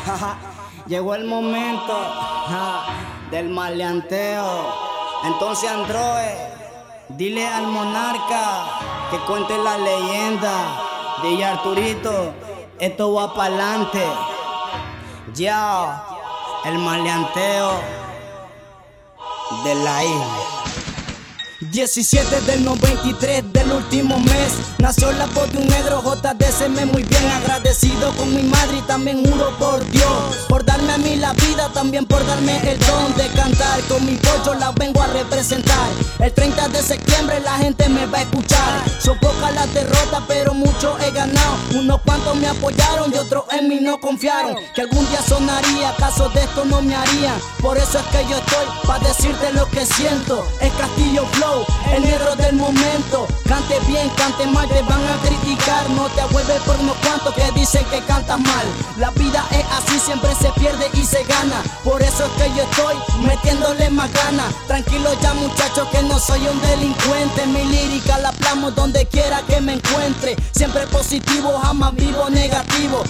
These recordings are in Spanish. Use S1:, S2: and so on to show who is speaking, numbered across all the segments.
S1: Llegó el momento del maleanteo. Entonces, Android, dile al monarca que cuente la leyenda. De Arturito, esto va para adelante. Ya, el maleanteo de la isla. 17 del 93 del último mes. Nació la voz de un negro JDC me muy bien agradecido con mi madre y también juro por Dios. Por darme a mí la vida, también por darme el don de cantar. Con mi pollo la vengo a representar. El 30 de septiembre la gente me va a escuchar. Son pocas las derrotas pero mucho he ganado. Unos cuantos me apoyaron y otros en mí no confiaron. Que algún día sonaría, caso de esto no me haría. Por eso es que yo estoy, para decirte lo que siento. Es Castillo Flow el negro del momento. Cante bien, cante mal, te van a criticar. No te vuelves por unos cuantos que dicen que cantas mal. La vida es así, siempre se pierde y se gana. Por eso es que yo estoy metiéndole más ganas. Tranquilo ya muchachos que no soy un delincuente. Mi lírica la plamo donde quiera que me encuentre. Siempre positivo, jamás vivo negativo.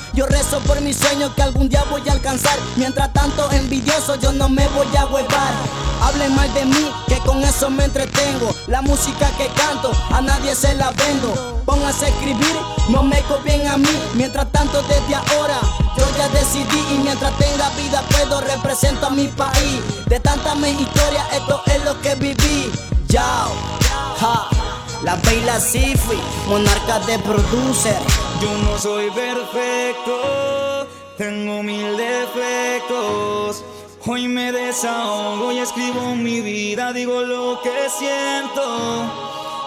S1: Por mis sueños que algún día voy a alcanzar. Mientras tanto envidioso yo no me voy a huevar. Hablen mal de mí, que con eso me entretengo. La música que canto, a nadie se la vendo. Pónganse a escribir, no me copien a mí. Mientras tanto, desde ahora, yo ya decidí. Y mientras tenga vida, puedo represento a mi país. De tantas mis historias, esto es lo que viví. Yao. La baila Sifi, monarca de producer.
S2: Yo no soy perfecto, tengo mil defectos. Hoy me desahogo y escribo mi vida, digo lo que siento.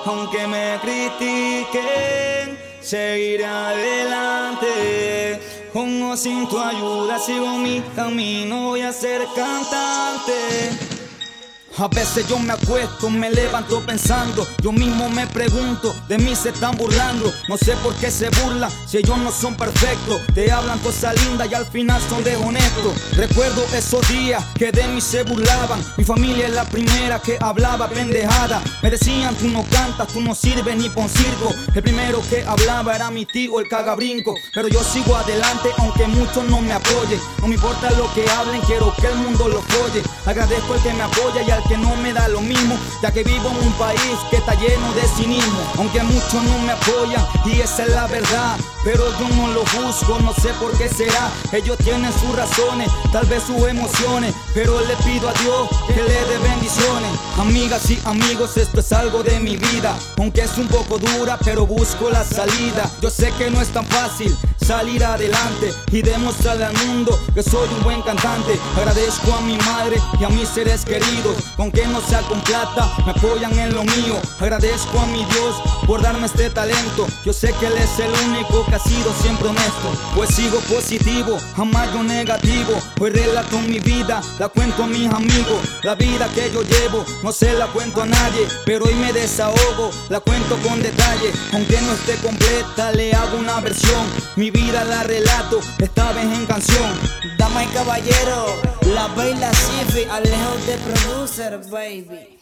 S2: Aunque me critiquen, seguiré adelante. Con o sin tu ayuda sigo mi camino, voy a ser cantante. A veces yo me acuesto, me levanto pensando, yo mismo me pregunto, de mí se están burlando, no sé por qué se burlan, si ellos no son perfectos, te hablan cosas lindas y al final son deshonestos. Recuerdo esos días que de mí se burlaban, mi familia es la primera que hablaba pendejada, me decían tú no cantas, tú no sirves ni pon circo, el primero que hablaba era mi tío el cagabrinco, pero yo sigo adelante aunque muchos no me apoyen, no me importa lo que hablen, quiero que el mundo lo oye, agradezco el que me apoya y al que no me da lo mismo, ya que vivo en un país que está lleno de cinismo. Aunque muchos no me apoyan, y esa es la verdad, pero yo no lo juzgo, no sé por qué será. Ellos tienen sus razones, tal vez sus emociones, pero le pido a Dios que le dé bendiciones. Amigas y amigos, esto es algo de mi vida, aunque es un poco dura, pero busco la salida. Yo sé que no es tan fácil salir adelante y demostrarle al mundo que soy un buen cantante. Agradezco a mi madre y a mis seres queridos, aunque no sea con plata, me apoyan en lo mío. Agradezco a mi Dios por darme este talento. Yo sé que Él es el único que ha sido siempre honesto. Pues sigo positivo, jamás yo negativo. Hoy relato mi vida, la cuento a mis amigos. La vida que yo llevo, no se la cuento a nadie. Pero hoy me desahogo, la cuento con detalle. Aunque no esté completa, le hago una versión. Mi vida la relato, esta vez en canción.
S1: Caballero, la baila Sifi, Alejo de producer, baby.